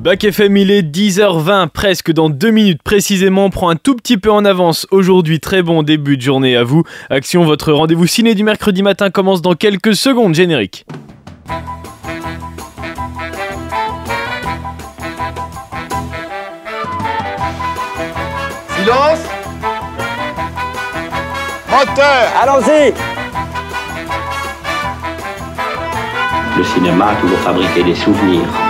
Bac FM, il est 10h20, presque dans deux minutes précisément. On prend un tout petit peu en avance aujourd'hui. Très bon début de journée à vous. Action, votre rendez-vous ciné du mercredi matin commence dans quelques secondes. Générique. Silence Moteur Allons-y Le cinéma a toujours fabriqué des souvenirs.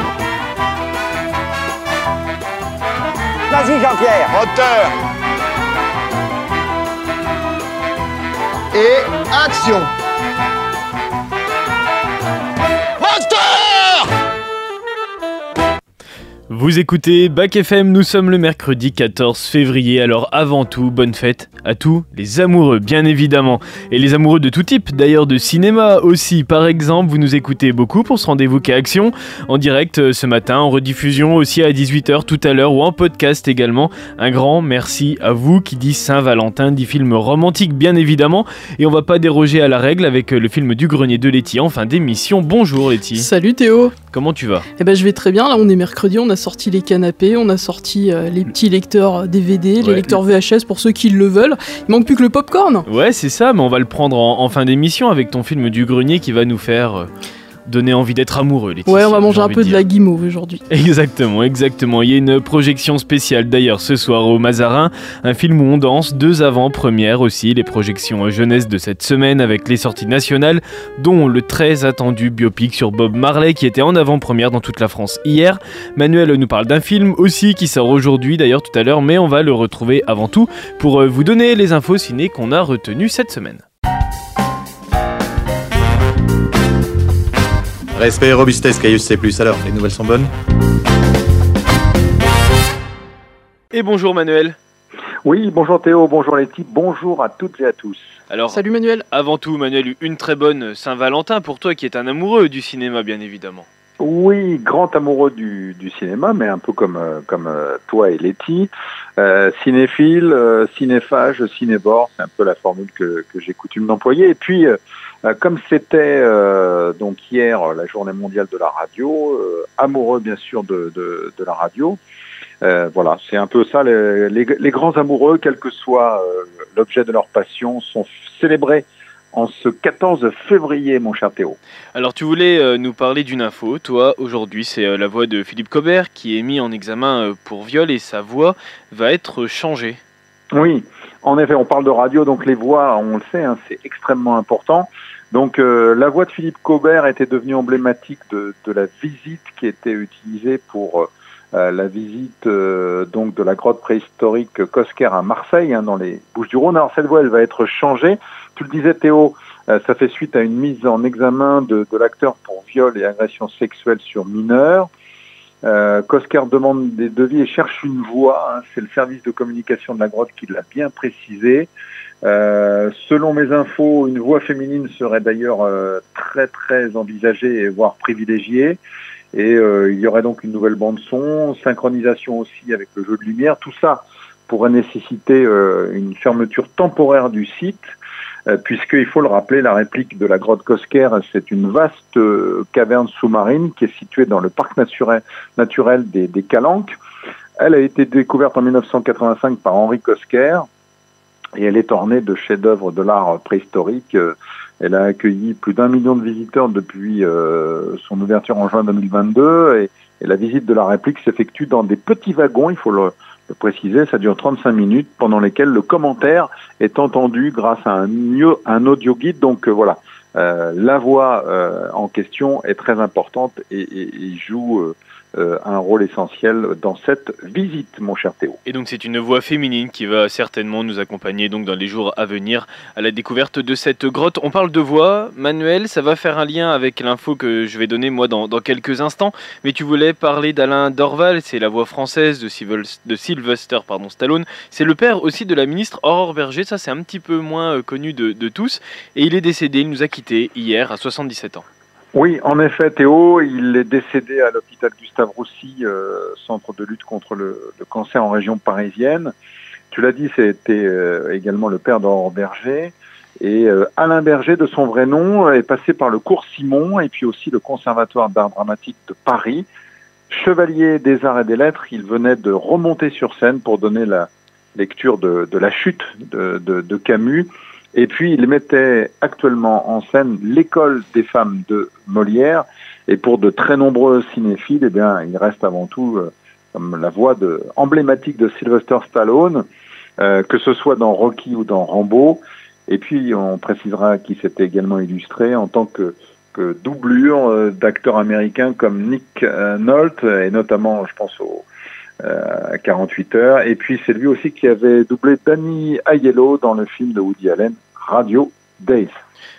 Vas-y Jean-Pierre. Moteur. Et action Vous écoutez Bac FM, nous sommes le mercredi 14 février. Alors avant tout, bonne fête à tous les amoureux, bien évidemment. Et les amoureux de tout type, d'ailleurs de cinéma aussi. Par exemple, vous nous écoutez beaucoup pour ce rendez-vous qu'à Action, en direct euh, ce matin, en rediffusion aussi à 18h tout à l'heure ou en podcast également. Un grand merci à vous qui dit Saint-Valentin, dit film romantique bien évidemment. Et on va pas déroger à la règle avec euh, le film du grenier de Letty en fin d'émission. Bonjour Letty, Salut Théo comment tu vas Eh ben je vais très bien, là on est mercredi, on a sorti les canapés, on a sorti euh, les petits lecteurs DVD, Ouais. les lecteurs VHS pour ceux qui le veulent. Il manque plus que le popcorn Ouais, c'est ça, mais on va le prendre en, en fin d'émission avec ton film du grenier qui va nous faire euh, donner envie d'être amoureux. Laetitia, Ouais, on va manger un peu de dire. la guimauve aujourd'hui. Exactement, exactement. Il y a une projection spéciale d'ailleurs ce soir au Mazarin, un film où on danse, deux avant-premières aussi, les projections jeunesse de cette semaine avec les sorties nationales, dont le très attendu biopic sur Bob Marley qui était en avant-première dans toute la France hier. Manuel nous parle d'un film aussi qui sort aujourd'hui d'ailleurs tout à l'heure, mais on va le retrouver avant tout pour euh, vous donner les infos ciné qu'on a retenues cette semaine. Respect et robustesse, Caius C+. Alors, les nouvelles sont bonnes Et bonjour Manuel. Oui, bonjour Théo, bonjour les types, bonjour à toutes et à tous. Alors, Salut Manuel avant tout Manuel, une très bonne Saint-Valentin pour toi qui es un amoureux du cinéma bien évidemment. Oui, grand amoureux du, du cinéma, mais un peu comme, euh, comme euh, toi et Letty. Euh, cinéphile, euh, cinéphage, cinébore, c'est un peu la formule que, que j'ai coutume d'employer. Et puis, euh, comme c'était euh, donc hier euh, la journée mondiale de la radio, euh, amoureux bien sûr de, de, de la radio. Euh, voilà, c'est un peu ça. Les, les, les grands amoureux, quel que soit euh, l'objet de leur passion, sont célébrés en ce 14 février, mon cher Théo. Alors tu voulais euh, nous parler d'une info, toi aujourd'hui c'est euh, la voix de Philippe Cobert qui est mis en examen euh, pour viol et sa voix va être changée. Oui, en effet, on parle de radio, donc les voix, on le sait, hein, c'est extrêmement important. Donc euh, la voix de Philippe Cobert était devenue emblématique de, la visite qui était utilisée pour euh, la visite euh, donc de la grotte préhistorique Cosquer à Marseille, hein, dans les Bouches-du-Rhône. Alors cette voix, elle va être changée. Tu le disais Théo, euh, ça fait suite à une mise en examen de, de l'acteur pour viol et agression sexuelle sur mineurs. Euh, Cosquer demande des devis et cherche une voix. hein. C'est le service de communication de la grotte qui l'a bien précisé. Euh, selon mes infos, une voix féminine serait d'ailleurs euh, très très envisagée voire privilégiée. Et euh, il y aurait donc une nouvelle bande son, synchronisation aussi avec le jeu de lumière. Tout ça pourrait nécessiter une fermeture temporaire du site, puisqu'il faut le rappeler, la réplique de la grotte Cosquer, c'est une vaste euh, caverne sous-marine qui est située dans le parc naturel, des, des Calanques. Elle a été découverte en 1985 par Henri Cosquer et elle est ornée de chefs-d'œuvre de l'art préhistorique. Euh, Elle a accueilli plus d'un million de visiteurs depuis euh, son ouverture en juin 2022 et, et la visite de la réplique s'effectue dans des petits wagons, il faut le, le préciser, ça dure 35 minutes pendant lesquelles le commentaire est entendu grâce à un, audio guide. Donc euh, voilà, euh, la voix euh, en question est très importante et, et- et joue un rôle essentiel dans cette visite, mon cher Théo. Et donc c'est une voix féminine qui va certainement nous accompagner donc dans les jours à venir à la découverte de cette grotte. On parle de voix, Manuel, ça va faire un lien avec l'info que je vais donner moi dans, quelques instants. Mais tu voulais parler d'Alain Dorval, c'est la voix française de, Sylvester pardon, Stallone. C'est le père aussi de la ministre Aurore Berger, ça c'est un petit peu moins euh, connu de tous. Et il est décédé, il nous a quittés hier à 77 ans. Oui, en effet, Théo, il est décédé à l'hôpital Gustave Roussy, euh, centre de lutte contre le, le cancer en région parisienne. Tu l'as dit, c'était euh, également le père d'Aurore Berger. Et euh, Alain Berger, de son vrai nom, est passé par le cours Simon et puis aussi le Conservatoire d'art dramatique de Paris. chevalier des arts et des lettres, il venait de remonter sur scène pour donner la lecture de, de la chute de, de, de, Camus. Et puis il mettait actuellement en scène l'école des femmes de Molière. Et pour de très nombreux cinéphiles, eh bien, il reste avant tout euh, comme la voix de, emblématique de Sylvester Stallone, euh, que ce soit dans Rocky ou dans Rambo. Et puis on précisera qu'il s'était également illustré en tant que que doublure euh, d'acteurs américains comme Nick Nolte, et notamment, je pense au euh, 48 heures. Et puis c'est lui aussi qui avait doublé Danny Aiello dans le film de Woody Allen, Radio Days.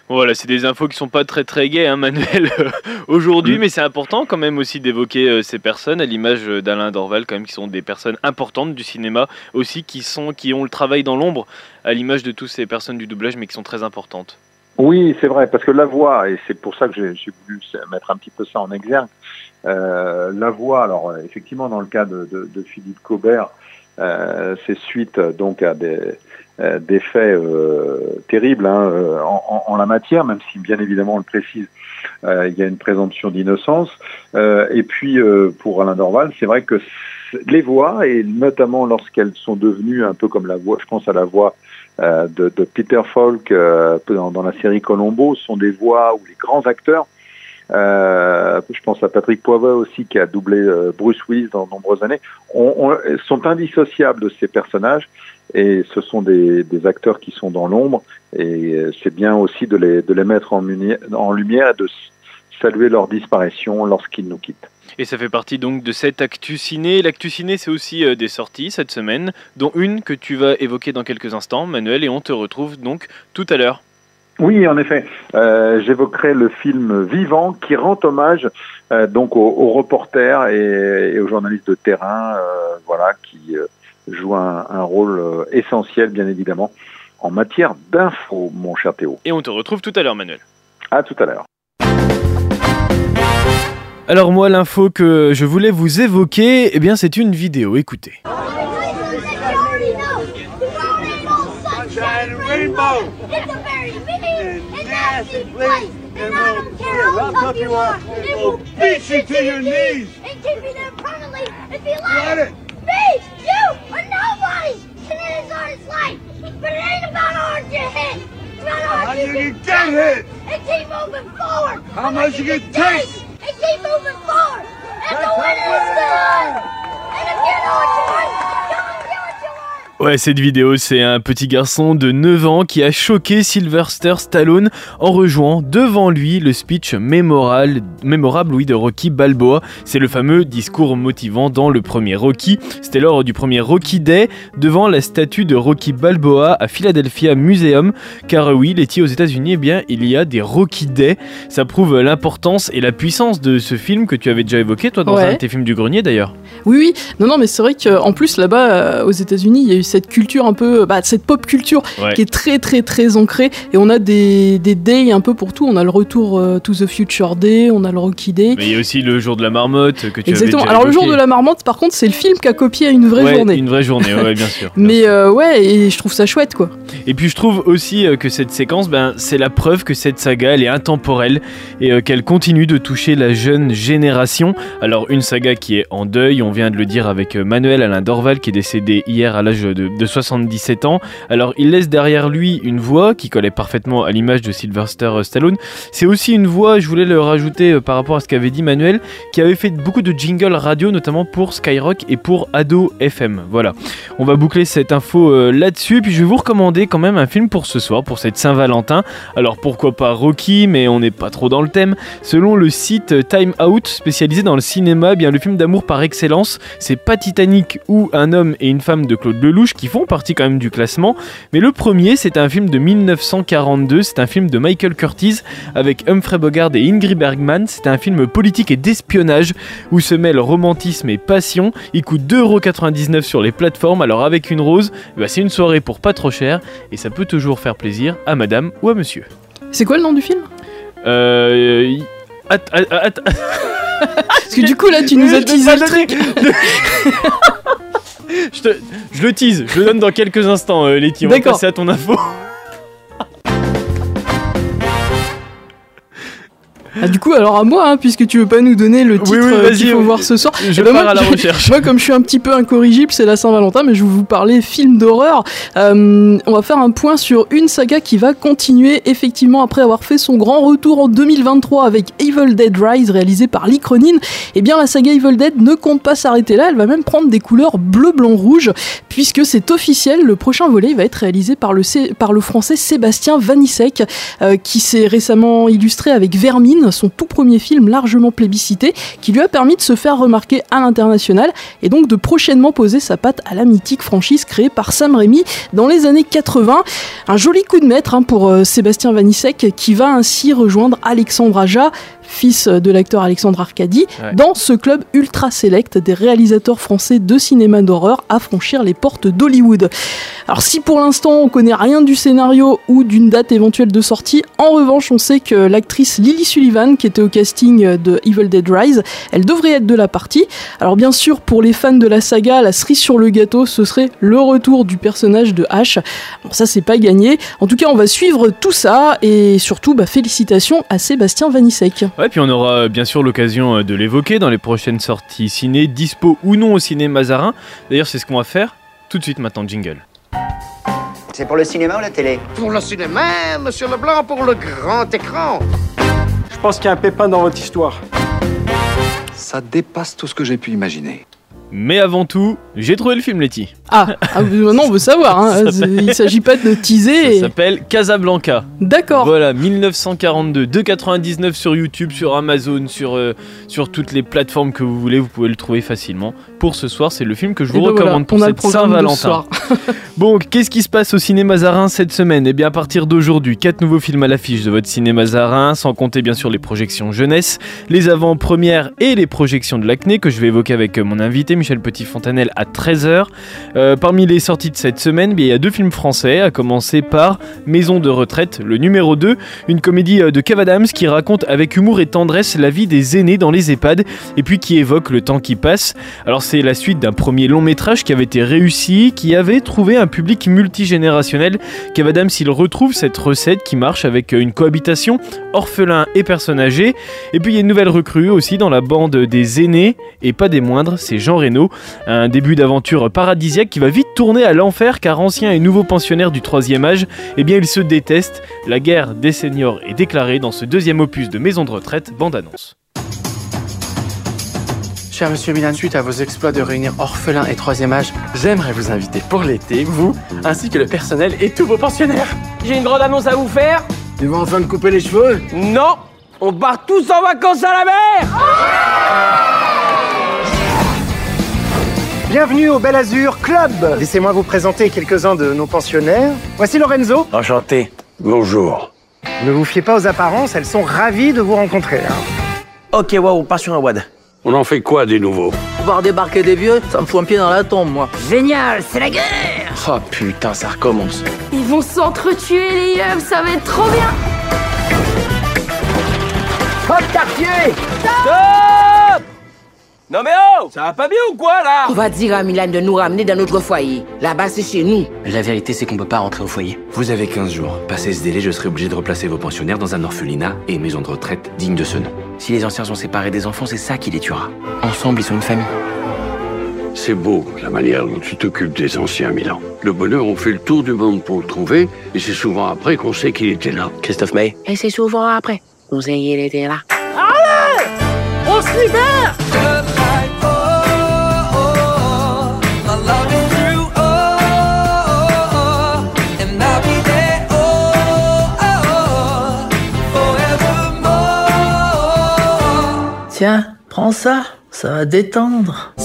Voilà, c'est des infos qui sont pas très très gaies, hein, Manuel, aujourd'hui, mm. mais c'est important quand même aussi d'évoquer euh, ces personnes, à l'image d'Alain Dorval, quand même, qui sont des personnes importantes du cinéma, aussi qui sont qui ont le travail dans l'ombre, à l'image de toutes ces personnes du doublage, mais qui sont très importantes. Oui, c'est vrai, parce que la voix, et c'est pour ça que j'ai voulu mettre un petit peu ça en exergue, euh, la voix, alors effectivement dans le cas de, de, de Philippe Cobert, euh, c'est suite donc à des, euh, des faits euh, terribles hein, euh, en, en, la matière, même si bien évidemment on le précise, euh, il y a une présomption d'innocence. et puis pour Alain Dorval, c'est vrai que les voix, et notamment lorsqu'elles sont devenues un peu comme la voix, je pense à la voix euh, de, de, Peter Falk euh, dans, dans, la série Colombo sont des voix où les grands acteurs, euh, je pense à Patrick Poivre aussi qui a doublé euh, Bruce Willis dans de nombreuses années, on, on, sont indissociables de ces personnages et ce sont des, acteurs qui sont dans l'ombre et c'est bien aussi de les, mettre en, lumière de saluer leur disparition lorsqu'ils nous quittent. Et ça fait partie donc de cette Actu Ciné. L'Actu Ciné, c'est aussi euh, des sorties cette semaine, dont une que tu vas évoquer dans quelques instants, Manuel, et on te retrouve donc tout à l'heure. Oui, en effet. Euh, J'évoquerai le film Vivant qui rend hommage euh, donc aux, aux, reporters et, et, aux journalistes de terrain, euh, voilà, qui euh, jouent un, un rôle essentiel, bien évidemment, en matière d'info, mon cher Théo. Et on te retrouve tout à l'heure, Manuel. À tout à l'heure. Alors moi, l'info que je voulais vous évoquer, eh bien c'est une vidéo, écoutez. how tough you are, they will beat you to your knees. And keep you there permanently if you let it. Me, you, or nobody can end his honest life. But it ain't about hard to hit. It's about hard how you can get hit. And keep moving forward. How much you can take. And keep moving forward. And the winner is good. And if you know what you want, Ouais, cette vidéo, c'est un petit garçon de 9 ans qui a choqué Sylvester Stallone en rejoignant devant lui le speech mémorable, mémorable oui, de Rocky Balboa. C'est le fameux discours motivant dans le premier Rocky. C'était lors du premier Rocky Day devant la statue de Rocky Balboa à Philadelphia Museum. Car oui, les aux États-Unis, eh bien, il y a des Rocky Day. Ça prouve l'importance et la puissance de ce film que tu avais déjà évoqué, toi, dans ouais. un de tes films du grenier d'ailleurs. Oui, oui. Non, non, mais c'est vrai qu'en plus, là-bas, euh, aux États-Unis, il y a eu cette culture un peu, bah, cette pop culture ouais. qui est très très très ancrée. Et on a des, des days un peu pour tout. On a le retour euh, to the Future Day, on a le Rocky Day. Mais il y a aussi le jour de la marmotte que tu Exactement. avais Alors le jour de la marmotte, par contre, c'est le film qui a copié à une vraie ouais, journée. Une vraie journée, ouais, bien sûr. Bien Mais euh, ouais, et je trouve ça chouette quoi. Et puis je trouve aussi euh, que cette séquence, ben, c'est la preuve que cette saga, elle est intemporelle et qu'elle continue de toucher la jeune génération. Alors une saga qui est en deuil, on vient de le dire avec Manuel Alain Dorval qui est décédé hier à l'âge de, de 77 ans. Alors il laisse derrière lui une voix qui collait parfaitement à l'image de Sylvester Stallone. C'est aussi une voix, je voulais le rajouter euh, par rapport à ce qu'avait dit Manuel, qui avait fait beaucoup de jingles radio, notamment pour Skyrock et pour Ado FM. Voilà. On va boucler cette info euh, là-dessus. Puis je vais vous recommander quand même un film pour ce soir, pour cette Saint-Valentin. Alors pourquoi pas Rocky, mais on n'est pas trop dans le thème. Selon le site Time Out, spécialisé dans le cinéma, eh bien le film d'amour par excellence, c'est pas Titanic ou Un homme et une femme de Claude Lelouch qui font partie quand même du classement. Mais le premier, c'est un film de 1942, c'est un film de Michael Curtis avec Humphrey Bogart et Ingrid Bergman. C'est un film politique et d'espionnage où se mêlent romantisme et passion. Il coûte 2,99€ sur les plateformes. Alors avec une rose, bah c'est une soirée pour pas trop cher et ça peut toujours faire plaisir à madame ou à monsieur. C'est quoi le nom du film? Euh. At, at, at, Parce que du coup là tu nous as teasé le truc. je, te, je, le tease, je le donne dans quelques instants, euh, Letty. On va passer à ton info. Ah, du coup, alors à moi, hein, puisque tu veux pas nous donner le titre oui, euh, vas-y, qu'il faut oui. voir ce soir. Je Eh ben, pars moi, à la recherche. Moi, comme je suis un petit peu incorrigible, c'est la Saint-Valentin, mais je vais vous parler film d'horreur. Euh, on va faire un point sur une saga qui va continuer effectivement après avoir fait son grand retour en 2023 avec Evil Dead Rise réalisé par Lee Cronin. Eh bien, la saga Evil Dead ne compte pas s'arrêter là, elle va même prendre des couleurs bleu, blanc, rouge, puisque c'est officiel, le prochain volet va être réalisé par le, Sé- par le français Sébastien Vanissek, euh, qui s'est récemment illustré avec Vermine, son tout premier film largement plébiscité, qui lui a permis de se faire remarquer à l'international et donc de prochainement poser sa patte à la mythique franchise créée par Sam Raimi dans les années 80. Un joli coup de maître hein, pour euh, Sébastien Vanissek qui va ainsi rejoindre Alexandre Aja, fils de l'acteur Alexandre Arcadi, Ouais. dans ce club ultra select des réalisateurs français de cinéma d'horreur à franchir les portes d'Hollywood. Alors si pour l'instant on connaît rien du scénario ou d'une date éventuelle de sortie, en revanche on sait que l'actrice Lily Sullivan qui était au casting de Evil Dead Rise, elle devrait être de la partie. Alors bien sûr pour les fans de la saga, la cerise sur le gâteau ce serait le retour du personnage de Ash. Bon ça c'est pas gagné. En tout cas on va suivre tout ça et surtout bah, félicitations à Sébastien Vanissek. Ouais, puis on aura euh, bien sûr l'occasion euh, de l'évoquer dans les prochaines sorties ciné, dispo ou non au ciné Mazarin. D'ailleurs, c'est ce qu'on va faire tout de suite maintenant, jingle. C'est pour le cinéma ou la télé? Pour le cinéma, monsieur Leblanc, pour le grand écran. Je pense qu'il y a un pépin dans votre histoire. Ça dépasse tout ce que j'ai pu imaginer. Mais avant tout, j'ai trouvé le film, Letty. Ah, ah, maintenant on veut savoir, hein. Ça s'appelle- il s'agit pas de Ça teaser. et- s'appelle Casablanca. D'accord. Voilà, 1942, 2,99 sur YouTube, sur Amazon, sur, euh, sur toutes les plateformes que vous voulez, vous pouvez le trouver facilement. Pour ce soir, c'est le film que je Et vous ben voilà, recommande pour cette Saint-Valentin. Bon, qu'est-ce qui se passe au cinéma Zarin cette semaine? Eh bien, à partir d'aujourd'hui, quatre nouveaux films à l'affiche de votre cinéma Zarin, sans compter bien sûr les projections jeunesse, les avant-premières et les projections de l'acné que je vais évoquer avec euh, mon invité Michel Petit-Fontanel à 13h. Euh, parmi les sorties de cette semaine, il y a deux films français, à commencer par Maison de retraite, le numéro 2, une comédie euh, de Kev Adams qui raconte avec humour et tendresse la vie des aînés dans les EHPAD et puis qui évoque le temps qui passe. Alors c'est la suite d'un premier long métrage qui avait été réussi, qui avait trouvé un public multigénérationnel. Kev Adams, il retrouve cette recette qui marche avec euh, une cohabitation orphelin et personnes âgées. Et puis il y a une nouvelle recrue aussi dans la bande des aînés, et pas des moindres, c'est Jean Reno. Un début d'aventure paradisiaque qui va vite tourner à l'enfer car anciens et nouveaux pensionnaires du troisième âge, eh bien ils se détestent. La guerre des seniors est déclarée dans ce deuxième opus de Maison de retraite, bande-annonce. Cher Monsieur Milan, suite à vos exploits de réunir orphelins et troisième âge, j'aimerais vous inviter pour l'été, vous, ainsi que le personnel et tous vos pensionnaires. J'ai une grande annonce à vous faire. Tu vas enfin te couper les cheveux Non, on part tous en vacances à la mer. Bienvenue au Bel Azur Club. Laissez-moi vous présenter quelques-uns de nos pensionnaires. Voici Lorenzo. Enchanté. Bonjour. Ne vous fiez pas aux apparences, elles sont ravies de vous rencontrer. hein. Ok, waouh, pas sur un wad. On en fait quoi des nouveaux? Voir débarquer des vieux, ça me fout un pied dans la tombe, moi. Génial, c'est la guerre. Oh putain, ça recommence. Ils vont s'entretuer les yeux, ça va être trop bien Hop, quartier Stop Non mais oh Ça va pas bien ou quoi, là? On va dire à Milan de nous ramener dans notre foyer. Là-bas, c'est chez nous. La vérité, c'est qu'on peut pas rentrer au foyer. Vous avez 15 jours. Passé ce délai, je serai obligé de replacer vos pensionnaires dans un orphelinat et une maison de retraite digne de ce nom. Si les anciens sont séparés des enfants, c'est ça qui les tuera. Ensemble, ils sont une famille. C'est beau, la manière dont tu t'occupes des anciens, Milan. Le bonheur, on fait le tour du monde pour le trouver, et c'est souvent après qu'on sait qu'il était là. Christophe May. Et c'est souvent après. Vous ayez l'été là. Allez On se libère Tiens, prends ça, ça va détendre.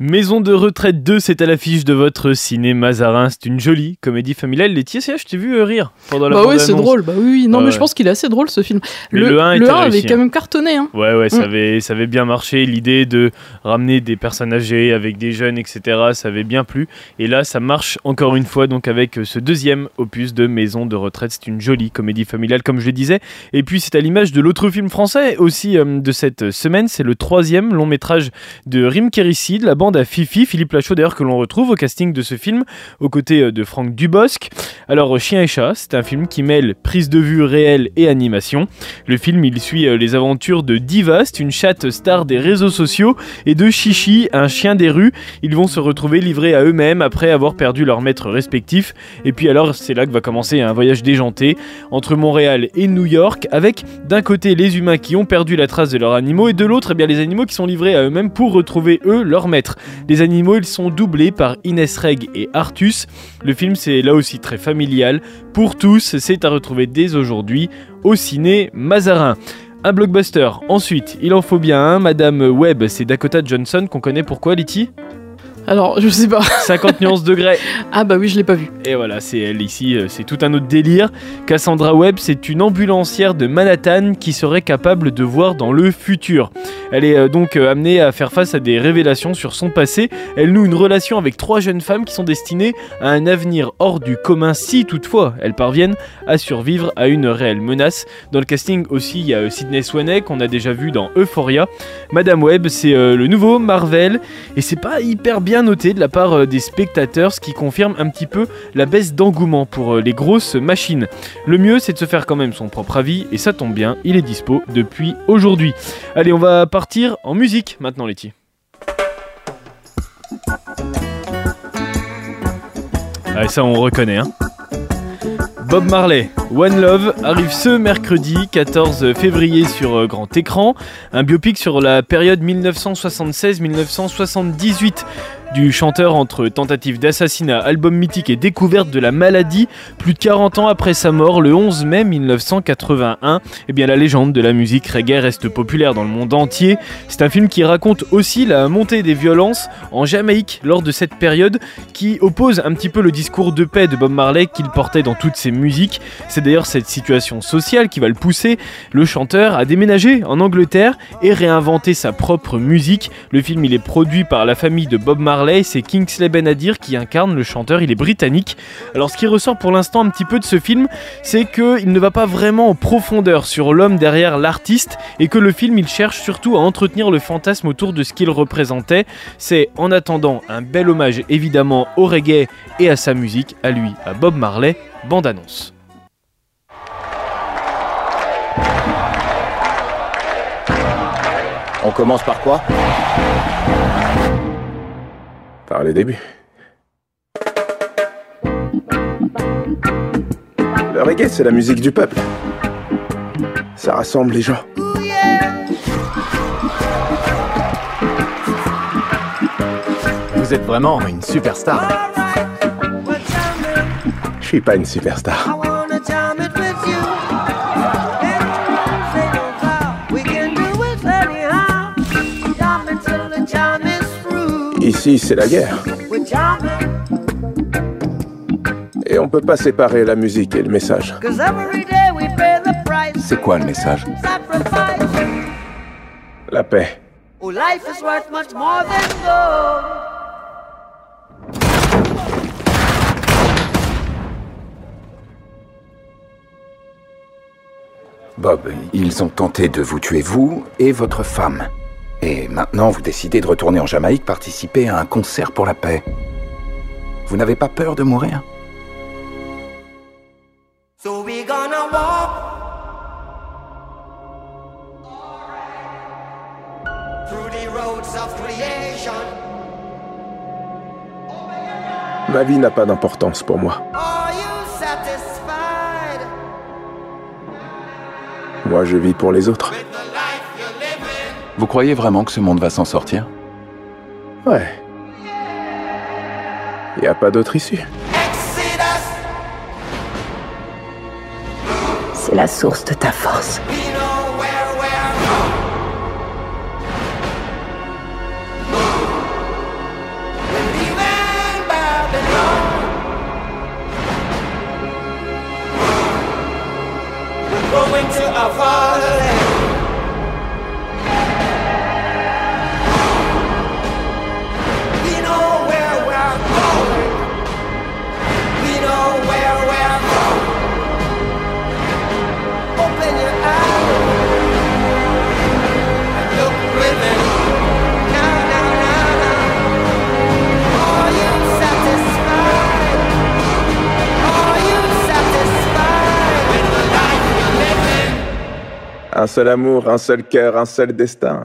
Maison de retraite 2, c'est à l'affiche de votre cinéma Zarin. C'est une jolie comédie familiale. Laetitia, je t'ai vu euh, rire pendant la Bah oui, c'est drôle. Bah oui, non, Ouais, mais ouais. je pense qu'il est assez drôle ce film. Mais le 1 était avait réussi, quand hein. même cartonné. Hein. Ouais, ouais, ça, Mm. avait, ça avait bien marché. L'idée de ramener des personnes âgées avec des jeunes, etc., ça avait bien plu. Et là, ça marche encore une fois, donc avec euh, ce deuxième opus de Maison de retraite. C'est une jolie comédie familiale, comme je le disais. Et puis, c'est à l'image de l'autre film français aussi euh, de cette semaine. C'est le troisième long métrage de Rim Kérissi, de la bande à Fifi, Philippe Lachaud d'ailleurs que l'on retrouve au casting de ce film, aux côtés de Franck Dubosc. Alors Chien et chat, c'est un film qui mêle prise de vue réelle et animation. Le film il suit les aventures de Divast, une chatte star des réseaux sociaux, et de Chichi, un chien des rues. Ils vont se retrouver livrés à eux-mêmes après avoir perdu leur maître respectif. Et puis alors c'est là que va commencer un voyage déjanté entre Montréal et New York, avec d'un côté les humains qui ont perdu la trace de leurs animaux et de l'autre eh bien les animaux qui sont livrés à eux-mêmes pour retrouver eux leur maître. Les animaux ils sont doublés par Inès Reg et Artus. Le film c'est là aussi très familial pour tous, c'est à retrouver dès aujourd'hui au ciné Mazarin. Un blockbuster. Ensuite, il en faut bien un. Madame Webb, c'est Dakota Johnson qu'on connaît pourquoi, Letty alors, je sais pas. 50 nuances degrés. Ah bah oui, je l'ai pas vu. Et voilà, c'est elle ici, euh, c'est tout un autre délire. Cassandra Webb, c'est une ambulancière de Manhattan qui serait capable de voir dans le futur. Elle est euh, donc euh, amenée à faire face à des révélations sur son passé. Elle noue une relation avec trois jeunes femmes qui sont destinées à un avenir hors du commun si toutefois elles parviennent à survivre à une réelle menace. Dans le casting aussi, il y a Sidney Sweeney qu'on a déjà vu dans Euphoria. Madame Webb, c'est le nouveau Marvel et c'est pas hyper bien noté de la part euh, des spectateurs, ce qui confirme un petit peu la baisse d'engouement pour euh, les grosses machines. Le mieux, c'est de se faire quand même son propre avis, et ça tombe bien, il est dispo depuis aujourd'hui. Allez, on va partir en musique maintenant, Letty. Allez, ça on reconnaît, hein. Bob Marley, One Love arrive ce mercredi 14 février sur euh, grand écran, un biopic sur la période 1976-1978 du chanteur entre tentative d'assassinat, album mythique et découverte de la maladie, plus de 40 ans après sa mort, le 11 mai 1981, eh bien la légende de la musique reggae reste populaire dans le monde entier. C'est un film qui raconte aussi la montée des violences en Jamaïque lors de cette période, qui oppose un petit peu le discours de paix de Bob Marley qu'il portait dans toutes ses musiques. C'est d'ailleurs cette situation sociale qui va le pousser, le chanteur, à déménager en Angleterre et réinventer sa propre musique. Le film il est produit par la famille de Bob Marley c'est Kingsley Benadir qui incarne le chanteur, il est britannique. Alors ce qui ressort pour l'instant un petit peu de ce film, c'est qu'il ne va pas vraiment en profondeur sur l'homme derrière l'artiste et que le film il cherche surtout à entretenir le fantasme autour de ce qu'il représentait. C'est en attendant un bel hommage évidemment au reggae et à sa musique, à lui, à Bob Marley, bande annonce. On commence par quoi? Par les débuts. Le reggae, c'est la musique du peuple. Ça rassemble les gens. Vous êtes vraiment une superstar. Je suis pas une superstar. Ici, c'est la guerre. Et on peut pas séparer la musique et le message. C'est quoi le message? La paix. Bob, ils ont tenté de vous tuer vous et votre femme. Et maintenant, vous décidez de retourner en Jamaïque participer à un concert pour la paix. Vous n'avez pas peur de mourir? Ma vie n'a pas d'importance pour moi. Moi, je vis pour les autres. Vous croyez vraiment que ce monde va s'en sortir? Ouais. Y a pas d'autre issue. C'est la source de ta force. Seul amour, un seul cœur, un seul destin.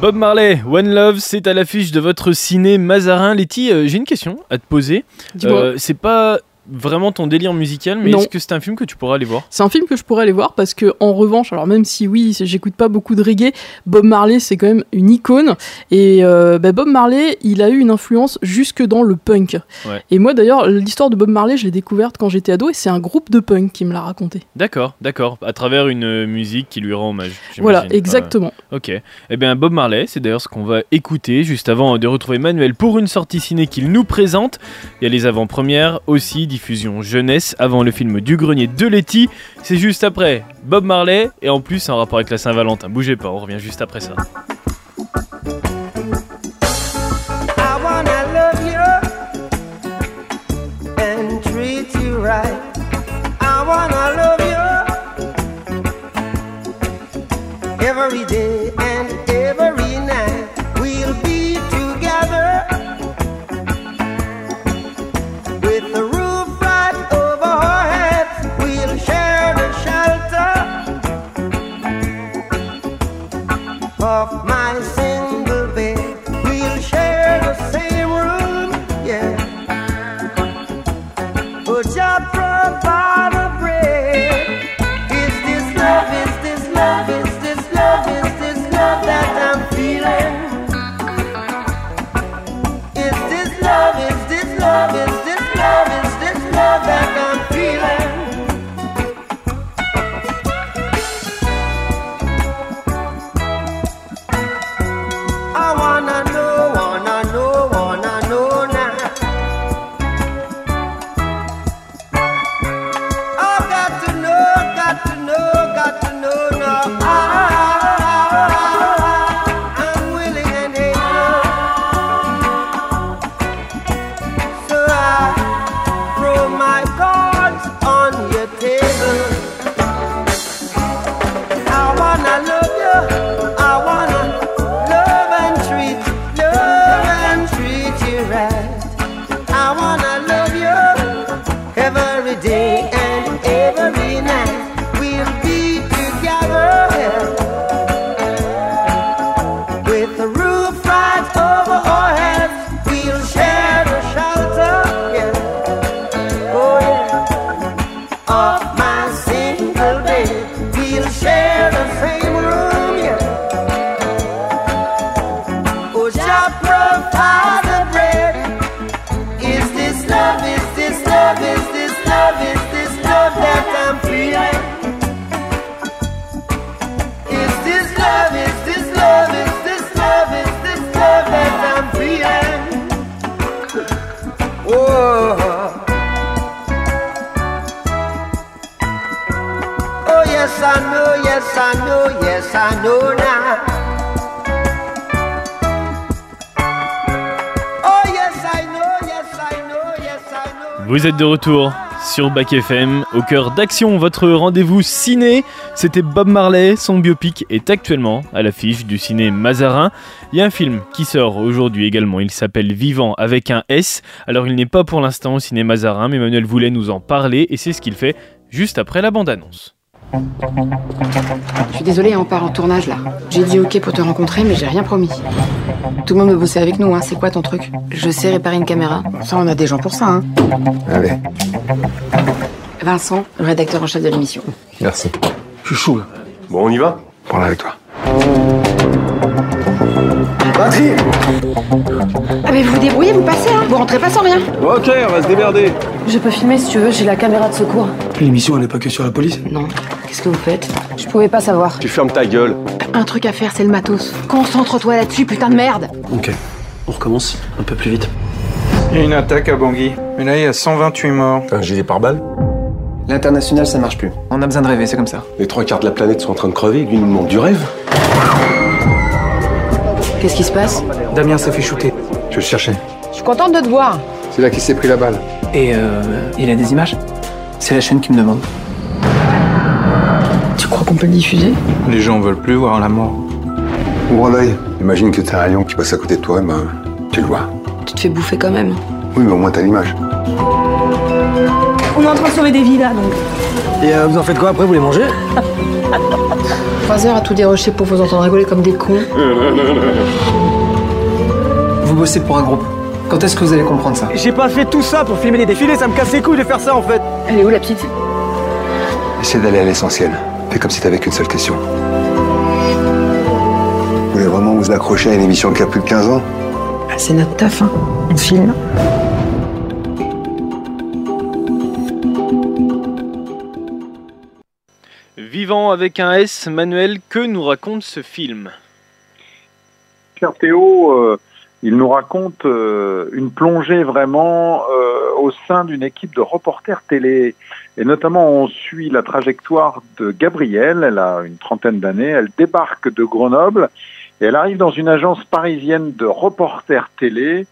Bob Marley, One Love, c'est à l'affiche de votre ciné Mazarin. Letty, euh, j'ai une question à te poser. Dis-moi. Euh, c'est pas vraiment ton délire musical, mais est-ce que c'est un film que tu pourras aller voir? C'est un film que je pourrais aller voir parce que, en revanche, alors même si oui, j'écoute pas beaucoup de reggae, Bob Marley c'est quand même une icône. Et euh, bah, Bob Marley, il a eu une influence jusque dans le punk. Ouais. Et moi d'ailleurs, l'histoire de Bob Marley, je l'ai découverte quand j'étais ado et c'est un groupe de punk qui me l'a raconté. D'accord, d'accord. À travers une euh, musique qui lui rend hommage. Voilà, exactement. Ok. Eh bien, Bob Marley, c'est d'ailleurs ce qu'on va écouter juste avant de retrouver Manuel pour une sortie ciné qu'il nous présente. Il y a les avant-premières aussi, diffusion jeunesse avant le film Du Grenier de Letty. C'est juste après Bob Marley et en plus en rapport avec la Saint-Valentin. Bougez pas, on revient juste après ça. Of Vous êtes de retour sur Bac FM, au cœur d'action, votre rendez-vous ciné. C'était Bob Marley, son biopic est actuellement à l'affiche du ciné Mazarin. Il y a un film qui sort aujourd'hui également, il s'appelle Vivant avec un S. Alors il n'est pas pour l'instant au ciné Mazarin, mais Emmanuel voulait nous en parler et c'est ce qu'il fait juste après la bande-annonce. Je suis désolée, on part en tournage là. J'ai dit ok pour te rencontrer, mais j'ai rien promis. Tout le monde veut bosser avec nous, hein. C'est quoi ton truc? Je sais réparer une caméra. Ça, on a des gens pour ça, hein. Allez, Vincent, le rédacteur en chef de l'émission. merci. Je suis chaud là. Bon, on y va? Prends avec toi. Batterie Ah mais vous vous débrouillez, vous passez, hein Vous rentrez pas sans rien. Ok, on va se démerder. Je peux filmer si tu veux, j'ai la caméra de secours. L'émission, elle est pas que sur la police Non. Qu'est-ce que vous faites Je pouvais pas savoir. Tu fermes ta gueule. Un truc à faire, c'est le matos. Concentre-toi là-dessus, putain de merde Ok, on recommence un peu plus vite. Il y a une attaque à Bangui. Mais là, il y a 128 morts. Un gilet pare-balles L'international, ça marche plus. On a besoin de rêver, c'est comme ça. Les trois quarts de la planète sont en train de crever, lui il nous demande du rêve. Qu'est-ce qui se passe Damien s'est fait shooter. Je le cherchais. Je suis contente de te voir. C'est là qu'il s'est pris la balle. Et euh, il a des images? C'est la chaîne qui me demande. Crois qu'on peut le diffuser Les gens veulent plus voir la mort. Ouvre l'œil. Imagine que t'as un lion qui passe à côté de toi, ben, tu le vois. Tu te fais bouffer quand même. Oui, mais au moins t'as l'image. On est en train de sauver des vies là, donc. Et euh, vous en faites quoi après? Vous les mangez? Trois heures à tout dérocher pour vous entendre rigoler comme des cons. Vous bossez pour un groupe. Quand est-ce que vous allez comprendre ça? J'ai pas fait tout ça pour filmer les défilés, ça me casse les couilles de faire ça en fait. Elle est où la petite? Essaie d'aller à l'essentiel. Fais comme si t'avais qu'une seule question. Vous voulez vraiment vous accrocher à une émission qui a plus de 15 ans? Ah, C'est notre taf, hein. On filme. Vivant avec un S, Manuel, que nous raconte ce film? Cher Théo, euh, il nous raconte euh, une plongée vraiment euh, au sein d'une équipe de reporters télé. Et notamment, on suit la trajectoire de Gabrielle, elle a une trentaine d'années, elle débarque de Grenoble et elle arrive dans une agence parisienne de reporters télé.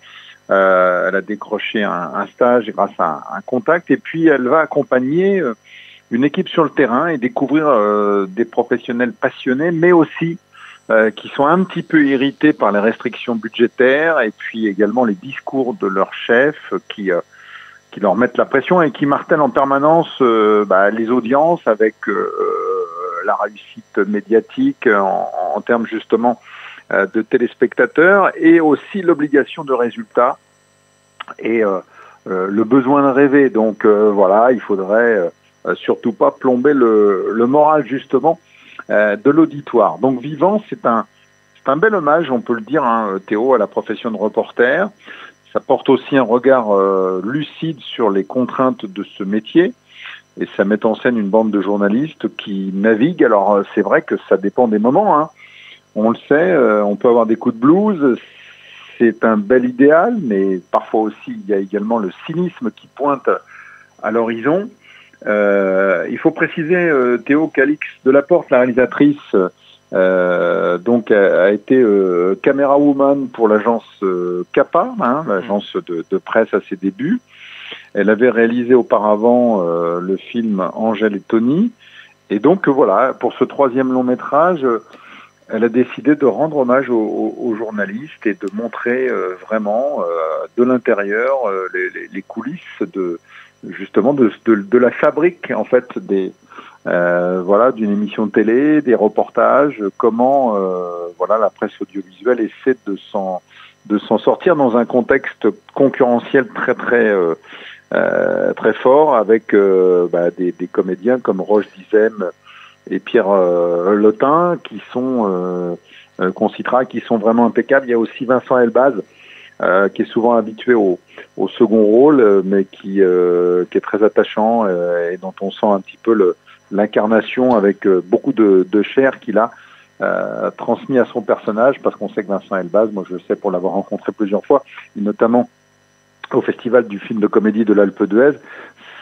Euh, elle a décroché un, stage grâce à un, contact et puis elle va accompagner euh, une équipe sur le terrain et découvrir euh, des professionnels passionnés, mais aussi qui sont un petit peu irrités par les restrictions budgétaires et puis également les discours de leur chef qui qui leur mettent la pression et qui martèlent en permanence euh, bah, les audiences avec euh, la réussite médiatique en, en termes justement euh, de téléspectateurs et aussi l'obligation de résultats et euh, euh, le besoin de rêver. Donc euh, voilà, il faudrait euh, surtout pas plomber le, le moral justement euh, de l'auditoire. Donc Vivant, c'est un c'est un bel hommage, on peut le dire, hein, Théo, à la profession de reporter. Ça porte aussi un regard euh, lucide sur les contraintes de ce métier. Et ça met en scène une bande de journalistes qui naviguent. Alors euh, c'est vrai que ça dépend des moments. Hein. On le sait, euh, on peut avoir des coups de blues. C'est un bel idéal, mais parfois aussi il y a également le cynisme qui pointe à l'horizon. Euh, il faut préciser, euh, Théo Calix de la Porte, la réalisatrice, euh, donc a, a été euh, camera woman pour l'agence euh, Kappa, hein, l'agence de, de presse à ses débuts. Elle avait réalisé auparavant euh, le film Angèle et Tony. Et donc voilà, pour ce troisième long métrage, euh, elle a décidé de rendre hommage aux, aux- aux journalistes et de montrer euh, vraiment euh, de l'intérieur euh, les, les- les coulisses de justement de, de, de la fabrique en fait des euh, voilà d'une émission de télé, des reportages, comment euh, voilà la presse audiovisuelle essaie de s'en de s'en sortir dans un contexte concurrentiel très très euh, très fort avec bah, des, comédiens comme Roche Dizem et Pierre Lotin qui sont qu'on citera qui sont vraiment impeccables. Il y a aussi Vincent Elbaz euh, qui est souvent habitué au, second rôle, mais qui, qui est très attachant et dont on sent un petit peu le- l'incarnation avec euh, beaucoup de, de chair qu'il a euh, transmis à son personnage, parce qu'on sait que Vincent Elbaz, moi je le sais pour l'avoir rencontré plusieurs fois, et notamment au festival du film de comédie de l'Alpe d'Huez,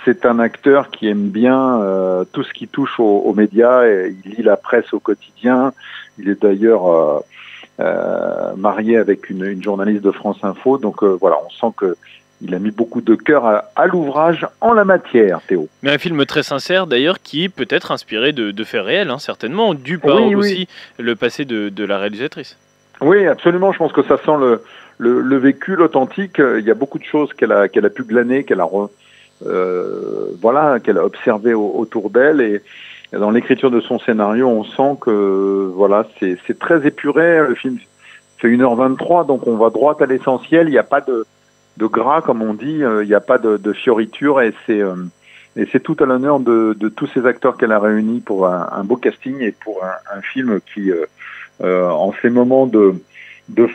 c'est un acteur qui aime bien euh, tout ce qui touche aux, médias. Et il lit la presse au quotidien. Il est d'ailleurs euh, euh, marié avec une, une journaliste de France Info. Donc euh, voilà, on sent que il a mis beaucoup de cœur à, à l'ouvrage en la matière, Théo. Mais un film très sincère d'ailleurs qui peut être inspiré de, de faits réels, hein, certainement, dû par Oui, oui. aussi le passé de, de la réalisatrice. Oui, absolument. Je pense que ça sent le, le, le vécu, l'authentique. Il y a beaucoup de choses qu'elle a, qu'elle a pu glaner, qu'elle a, re- euh, voilà, qu'elle a observé au- autour d'elle. Et dans l'écriture de son scénario, on sent que voilà, c'est c'est très épuré. Le film fait 1h23, donc on va droit à l'essentiel. Il n'y a pas de, de gras, comme on dit. Euh, Il n'y a pas de, fioriture. Et c'est euh, et c'est tout à l'honneur de, de tous ces acteurs qu'elle a réunis pour un, beau casting et pour un, film qui, euh, euh, en ces moments de,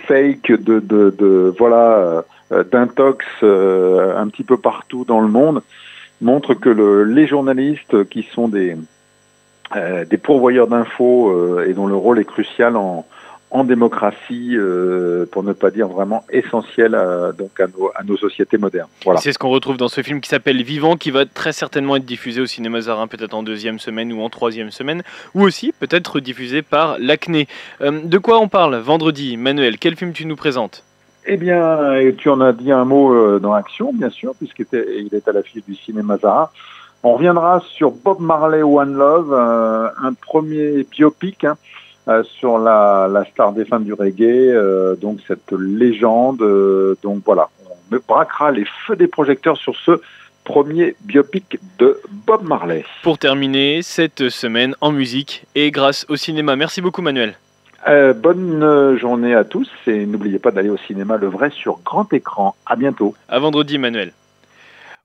fake, de, de, de voilà, d'intox un petit peu partout dans le monde, montre que le, les journalistes qui sont des, des pourvoyeurs d'infos et dont le rôle est crucial en, en démocratie, euh, pour ne pas dire vraiment essentiel à, donc à, nos, à nos sociétés modernes. Voilà. C'est ce qu'on retrouve dans ce film qui s'appelle Vivant, qui va très certainement être diffusé au cinéma Zarin, peut-être en deuxième semaine ou en troisième semaine, ou aussi peut-être diffusé par l'Acné. Euh, de quoi on parle vendredi Manuel, quel film tu nous présentes? Eh bien, tu en as dit un mot euh, dans Action, bien sûr, puisqu'il est à l'affiche du cinéma Zara. On reviendra sur Bob Marley One Love, euh, un premier biopic hein, euh, sur la, la star des femmes du reggae, euh, donc cette légende. euh, donc voilà, braquera les feux des projecteurs sur ce premier biopic de Bob Marley. Pour terminer cette semaine en musique et grâce au cinéma. Merci beaucoup Manuel. Euh, bonne journée à tous et n'oubliez pas d'aller au cinéma Le Vrai sur grand écran. À bientôt. À vendredi Manuel.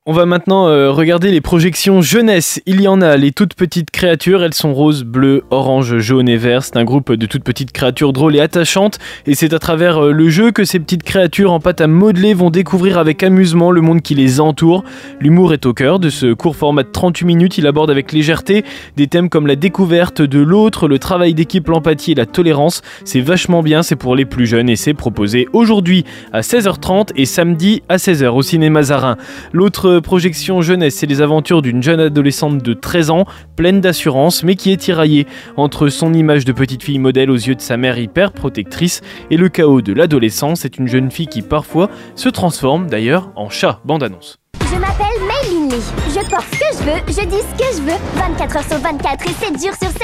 On va maintenant euh, regarder les projections jeunesse. Il y en a, les toutes petites créatures, elles sont roses, bleues, orange, jaune et vert. C'est un groupe de toutes petites créatures drôles et attachantes. Et c'est à travers euh, le jeu que ces petites créatures en pâte à modeler vont découvrir avec amusement le monde qui les entoure. L'humour est au cœur de ce court format de 38 minutes. Il aborde avec légèreté des thèmes comme la découverte de l'autre, le travail d'équipe, l'empathie et la tolérance. C'est vachement bien, c'est pour les plus jeunes et c'est proposé aujourd'hui à 16h30 et samedi à 16h au cinéma Zarin. L'autre projection jeunesse, c'est les aventures d'une jeune adolescente de 13 ans, pleine d'assurance, mais qui est tiraillée entre son image de petite fille modèle aux yeux de sa mère hyper protectrice et le chaos de l'adolescence. C'est une jeune fille qui parfois se transforme d'ailleurs en chat. Bande annonce. Je m'appelle Maylin Lee. Je porte ce que je veux, je dis ce que je veux. 24 heures sur 24 et 7 jours sur 7.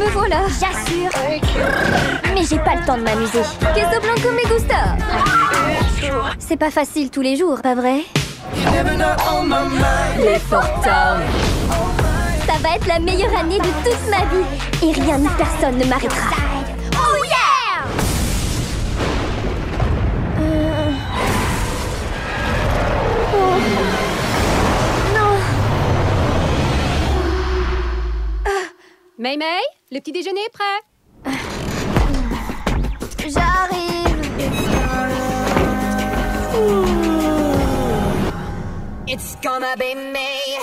Me voilà, j'assure. Mais j'ai pas le temps de m'amuser. Queso blanco me gusta. C'est pas facile tous les jours, pas vrai? Les. Ça va être la meilleure année de toute ma vie. Et rien ni personne ne m'arrêtera. May May, le petit déjeuner est prêt. J'arrive. It's gonna be me.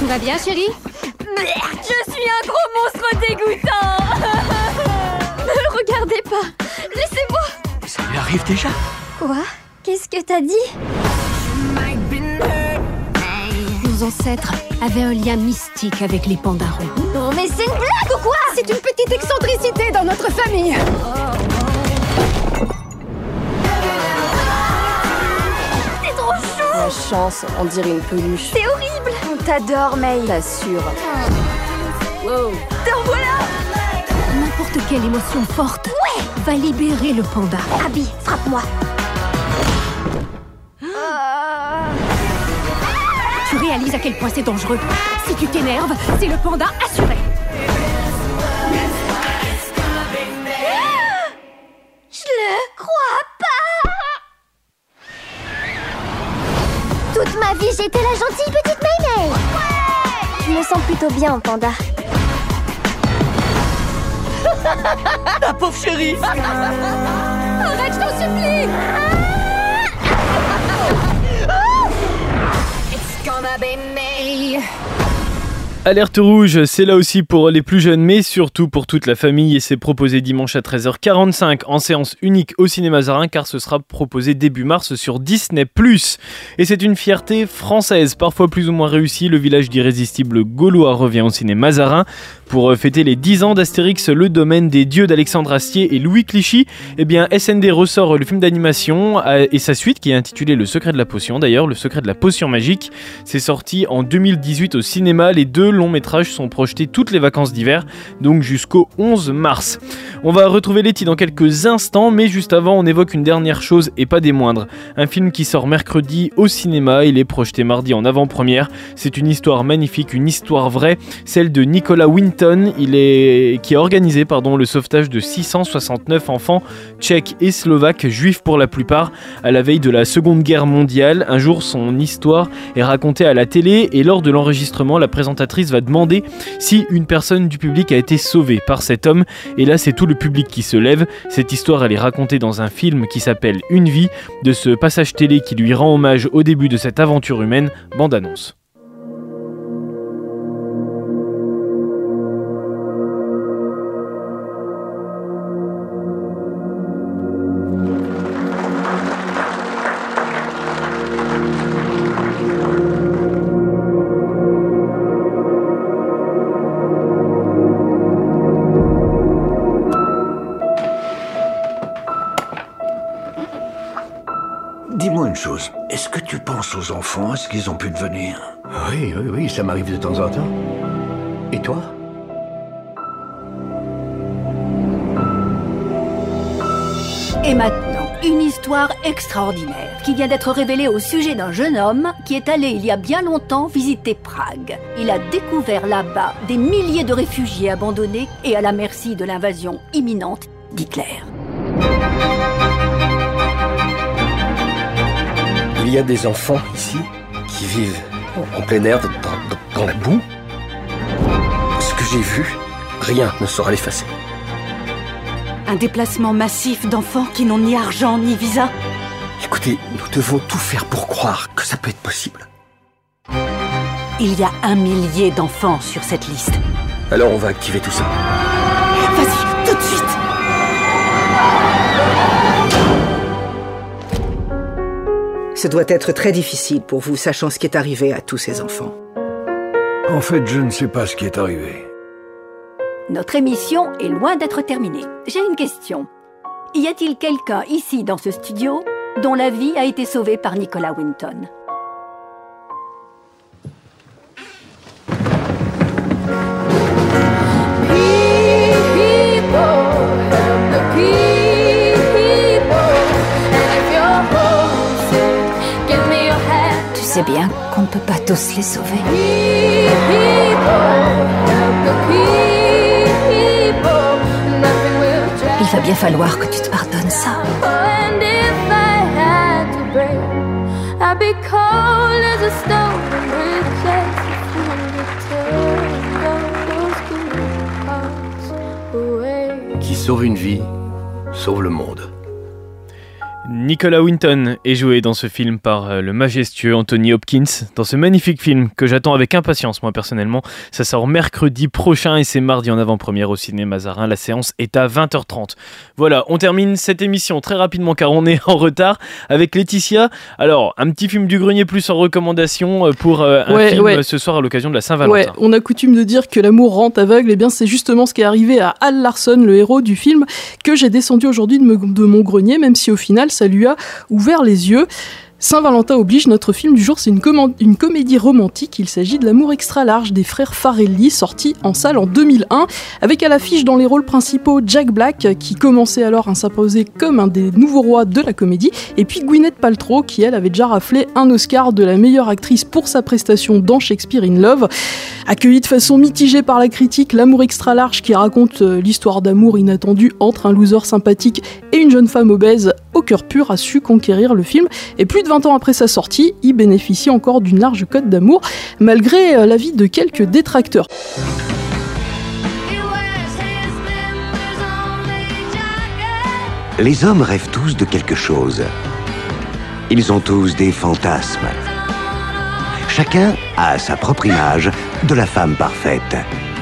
Tout va bien, chérie? Je suis un gros monstre dégoûtant. Ne le regardez pas. Laissez-moi. Ça lui arrive déjà? Quoi? Qu'est-ce que t'as dit? Nos ancêtres avaient un lien mystique avec les pandas ronds. Non mais c'est une blague ou quoi? C'est une petite excentricité dans notre famille. C'est trop chou La chance, on dirait une peluche. C'est horrible On t'adore, May T'assure. Wow. T'en voilà N'importe quelle émotion forte va libérer le panda. Abby, frappe-moi Tu réalises à quel point c'est dangereux. Si tu t'énerves, c'est le panda assuré. Je le crois pas Toute ma vie, j'étais la gentille petite May Je me sens plutôt bien en panda. Ta pauvre chérie Arrête, je t'en supplie It's gonna be me. Alerte rouge, c'est là aussi pour les plus jeunes, mais surtout pour toute la famille, et c'est proposé dimanche à 13h45 en séance unique au cinéma Zarin, car ce sera proposé début mars sur Disney+. Et c'est une fierté française, parfois plus ou moins réussie, le village d'irrésistible gaulois revient au cinéma Zarin. Pour euh, fêter les 10 ans d'Astérix, le domaine des dieux d'Alexandre Astier et Louis Clichy, eh bien SND ressort le film d'animation euh, et sa suite qui est intitulée Le secret de la potion, d'ailleurs, Le secret de la potion magique. C'est sorti en 2018 au cinéma, les deux longs métrages sont projetés toutes les vacances d'hiver, donc jusqu'au 11 mars. On va retrouver Letty dans quelques instants, mais juste avant, on évoque une dernière chose et pas des moindres. Un film qui sort mercredi au cinéma, il est projeté mardi en avant-première. C'est une histoire magnifique, une histoire vraie, celle de Nicolas Winton, il est... qui a organisé pardon, le sauvetage de 669 enfants tchèques et slovaques, juifs pour la plupart, à la veille de la Seconde Guerre mondiale. Un jour, son histoire est racontée à la télé et lors de l'enregistrement, la présentatrice va demander si une personne du public a été sauvée par cet homme. Et là, c'est tout le public qui se lève. Cette histoire, elle est racontée dans un film qui s'appelle Une vie, de ce passage télé qui lui rend hommage au début de cette aventure humaine. Bande annonce. Ce qu'ils ont pu devenir Oui, oui, oui, ça m'arrive de temps en temps. Et toi? Et maintenant, une histoire extraordinaire qui vient d'être révélée au sujet d'un jeune homme qui est allé il y a bien longtemps visiter Prague. Il a découvert là-bas des milliers de réfugiés abandonnés et à la merci de l'invasion imminente d'Hitler. Il y a des enfants ici? Qui vivent en plein air, dans, dans- dans la boue. Ce que j'ai vu, rien ne saura l'effacer. Un déplacement massif d'enfants qui n'ont ni argent ni visa. Écoutez, nous devons tout faire pour croire que ça peut être possible. Il y a un millier d'enfants sur cette liste. Alors on va activer tout ça. Ce doit être très difficile pour vous, sachant ce qui est arrivé à tous ces enfants. En fait, je ne sais pas ce qui est arrivé. Notre émission est loin d'être terminée. J'ai une question. Y a-t-il quelqu'un ici dans ce studio dont la vie a été sauvée par Nicolas Winton? Sais bien qu'on ne peut pas tous les sauver. Il va bien falloir que tu te pardonnes ça. Qui sauve une vie, sauve le monde. Nicolas Winton est joué dans ce film par euh, le majestueux Anthony Hopkins, dans ce magnifique film que j'attends avec impatience moi personnellement. Ça sort mercredi prochain et c'est mardi en avant-première au cinéma Mazarin. La séance est à 20h30. Voilà, on termine cette émission très rapidement car on est en retard avec Laetitia. Alors, un petit film du grenier plus en recommandation euh, pour euh, un Ouais, film ouais. ce soir à l'occasion de la Ouais, Saint-Valentin. on a coutume de dire que l'amour rend aveugle, et bien c'est justement ce qui est arrivé à Al Larson, le héros du film, que j'ai descendu aujourd'hui de, de mon grenier, même si au final ça lui a ouvert les yeux. Saint-Valentin oblige, notre film du jour, c'est une comédie romantique. Il s'agit de L'amour extra large des frères Farelli, sorti en salle en 2001, avec à l'affiche dans les rôles principaux Jack Black, qui commençait alors à s'imposer comme un des nouveaux rois de la comédie, et puis Gwyneth Paltrow, qui elle avait déjà raflé un Oscar de la meilleure actrice pour sa prestation dans Shakespeare in Love. Accueilli de façon mitigée par la critique, L'amour extra large qui raconte euh, l'histoire d'amour inattendu entre un loser sympathique et une jeune femme obèse au cœur pur a su conquérir le film. Et plus de 20 ans après sa sortie, il bénéficie encore d'une large cote d'amour, malgré euh, l'avis de quelques détracteurs. Les hommes rêvent tous de quelque chose. Ils ont tous des fantasmes. Chacun a sa propre image de la femme parfaite.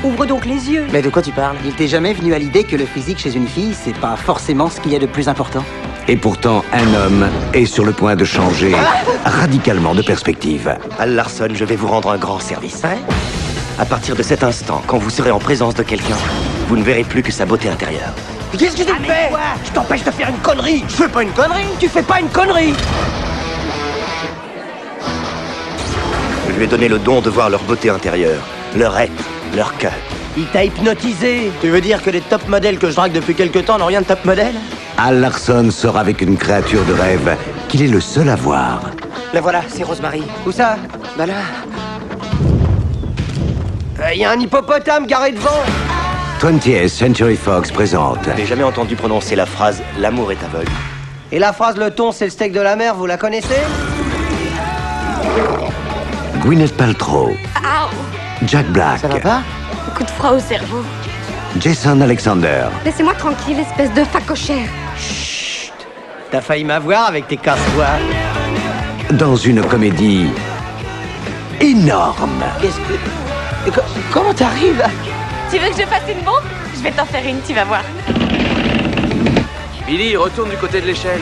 Ouvre donc les yeux. Mais de quoi tu parles? Il t'est jamais venu à l'idée que le physique chez une fille, c'est pas forcément ce qu'il y a de plus important? Et pourtant, un homme est sur le point de changer radicalement de perspective. Al Larson, je vais vous rendre un grand service. À partir de cet instant, quand vous serez en présence de quelqu'un, vous ne verrez plus que sa beauté intérieure. Qu'est-ce que tu fais Je t'empêche de faire une connerie Je fais pas une connerie Tu fais pas une connerie Je lui ai donné le don de voir leur beauté intérieure, leur être, leur cœur. Il t'a hypnotisé Tu veux dire que les top modèles que je drague depuis quelque temps n'ont rien de top modèle? Al Larson sort avec une créature de rêve qu'il est le seul à voir. La voilà, c'est Rosemary. Où ça? Bah là. Il y a un hippopotame garé devant 20th Century Fox présente Je n'ai jamais entendu prononcer la phrase « l'amour est aveugle Et la phrase le thon, c'est le steak de la mer, vous la connaissez? Gwyneth Paltrow, Jack Black, Ça va pas? Coup de froid au cerveau. Jason Alexander, Laissez-moi tranquille, espèce de facochère. T'as failli m'avoir avec tes casse-voix. dans une comédie énorme. Qu'est-ce que. Co- Comment t'arrives Tu veux que je fasse une bombe? Je vais t'en faire une, tu vas voir. Billy, retourne du côté de l'échelle.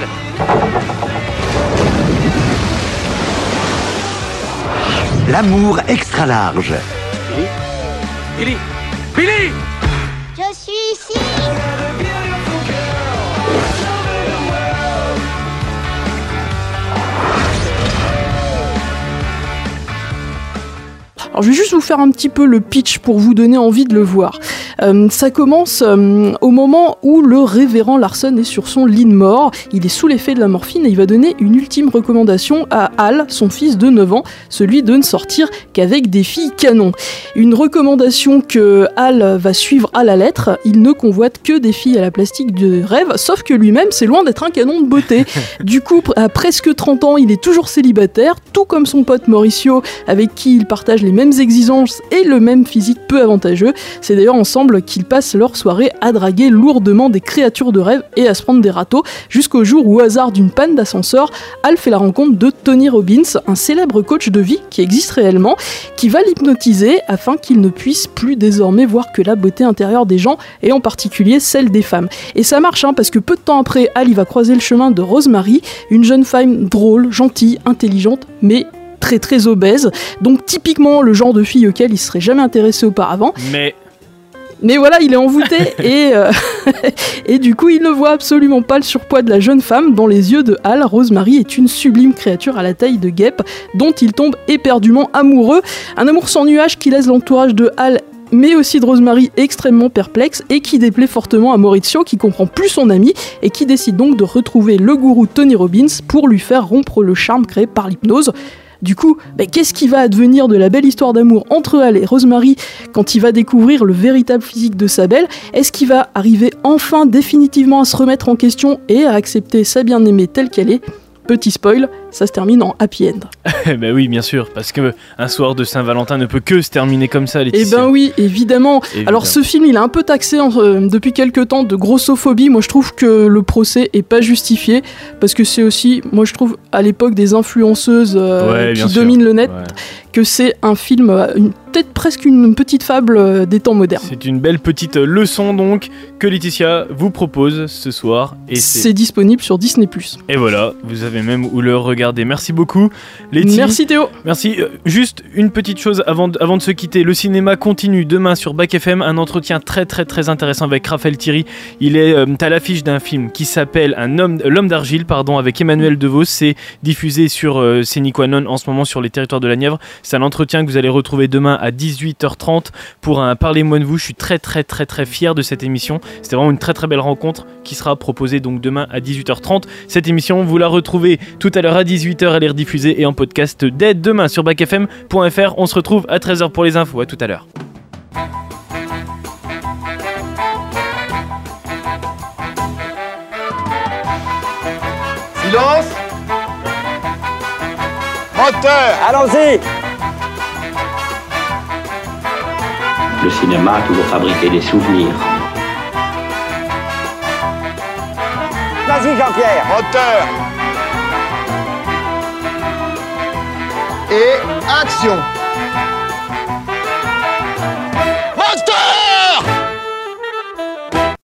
L'amour extra large. Billy? Billy? Je suis ici Alors je vais juste vous faire un petit peu le pitch pour vous donner envie de le voir. Euh, ça commence euh, au moment où le révérend Larson est sur son lit de mort. Il est sous l'effet de la morphine et il va donner une ultime recommandation à Al, son fils de 9 ans, celui de ne sortir qu'avec des filles canon. Une recommandation que Al va suivre à la lettre. Il ne convoite que des filles à la plastique de rêve, sauf que lui-même, c'est loin d'être un canon de beauté. du coup, à presque 30 ans, il est toujours célibataire, tout comme son pote Mauricio, avec qui il partage les mêmes exigences et le même physique peu avantageux. C'est d'ailleurs ensemble qu'ils passent leur soirée à draguer lourdement des créatures de rêve et à se prendre des râteaux, jusqu'au jour où, au hasard d'une panne d'ascenseur, Al fait la rencontre de Tony Robbins, un célèbre coach de vie qui existe réellement, qui va l'hypnotiser afin qu'il ne puisse plus désormais voir que la beauté intérieure des gens, et en particulier celle des femmes. Et ça marche, hein, parce que peu de temps après, Al va croiser le chemin de Rosemary, une jeune femme drôle, gentille, intelligente, mais très très obèse. Donc typiquement le genre de fille auquel il serait jamais intéressé auparavant. Mais mais voilà, il est envoûté et, euh, et du coup, il ne voit absolument pas le surpoids de la jeune femme. Dans les yeux de Hal, Rosemary est une sublime créature à la taille de guêpe dont il tombe éperdument amoureux. Un amour sans nuage qui laisse l'entourage de Hal mais aussi de Rosemary extrêmement perplexe et qui déplaît fortement à Maurizio qui comprend plus son ami et qui décide donc de retrouver le gourou Tony Robbins pour lui faire rompre le charme créé par l'hypnose. Du coup, qu'est-ce qui va advenir de la belle histoire d'amour entre Al et Rosemary quand il va découvrir le véritable physique de sa belle Est-ce qu'il va arriver enfin définitivement à se remettre en question et à accepter sa bien-aimée telle qu'elle est? Petit spoil, ça se termine en happy end. ben oui, bien sûr, parce que un soir de Saint-Valentin ne peut que se terminer comme ça, Eh ben oui, évidemment. Alors ce film, il est un peu taxé euh, depuis quelques temps de grossophobie. Moi, je trouve que le procès est pas justifié parce que c'est aussi, moi, je trouve à l'époque des influenceuses euh, qui dominent le net, que c'est un film, euh, peut-être presque une petite fable des temps modernes. C'est une belle petite leçon donc que Laetitia vous propose ce soir. Et c'est disponible sur Disney+. Et voilà, vous avez même où le regarder Merci beaucoup, Merci Théo. Merci. Euh, juste une petite chose avant de, avant de se quitter. Le cinéma continue demain sur Bac FM. Un entretien très très très intéressant avec Raphaël Thierry. Il est euh, à l'affiche d'un film qui s'appelle Un homme, l'homme d'argile, pardon, avec Emmanuel Devos. C'est diffusé sur euh, en ce moment sur les territoires de la Nièvre. C'est un entretien que vous allez retrouver demain à 18h30 pour un Parlez-moi de vous. Je suis très très très très fier de cette émission. C'était vraiment une très très belle rencontre qui sera proposée donc demain à 18h30. Cette émission, vous la retrouvez tout à l'heure à 18h, elle est rediffusée et en podcast dès demain sur backfm.fr. On se retrouve à 13h pour les infos. À tout à l'heure. Silence Moteur Allons-y Le cinéma a toujours fabriqué des souvenirs. Vas-y Jean-Pierre. Moteur et action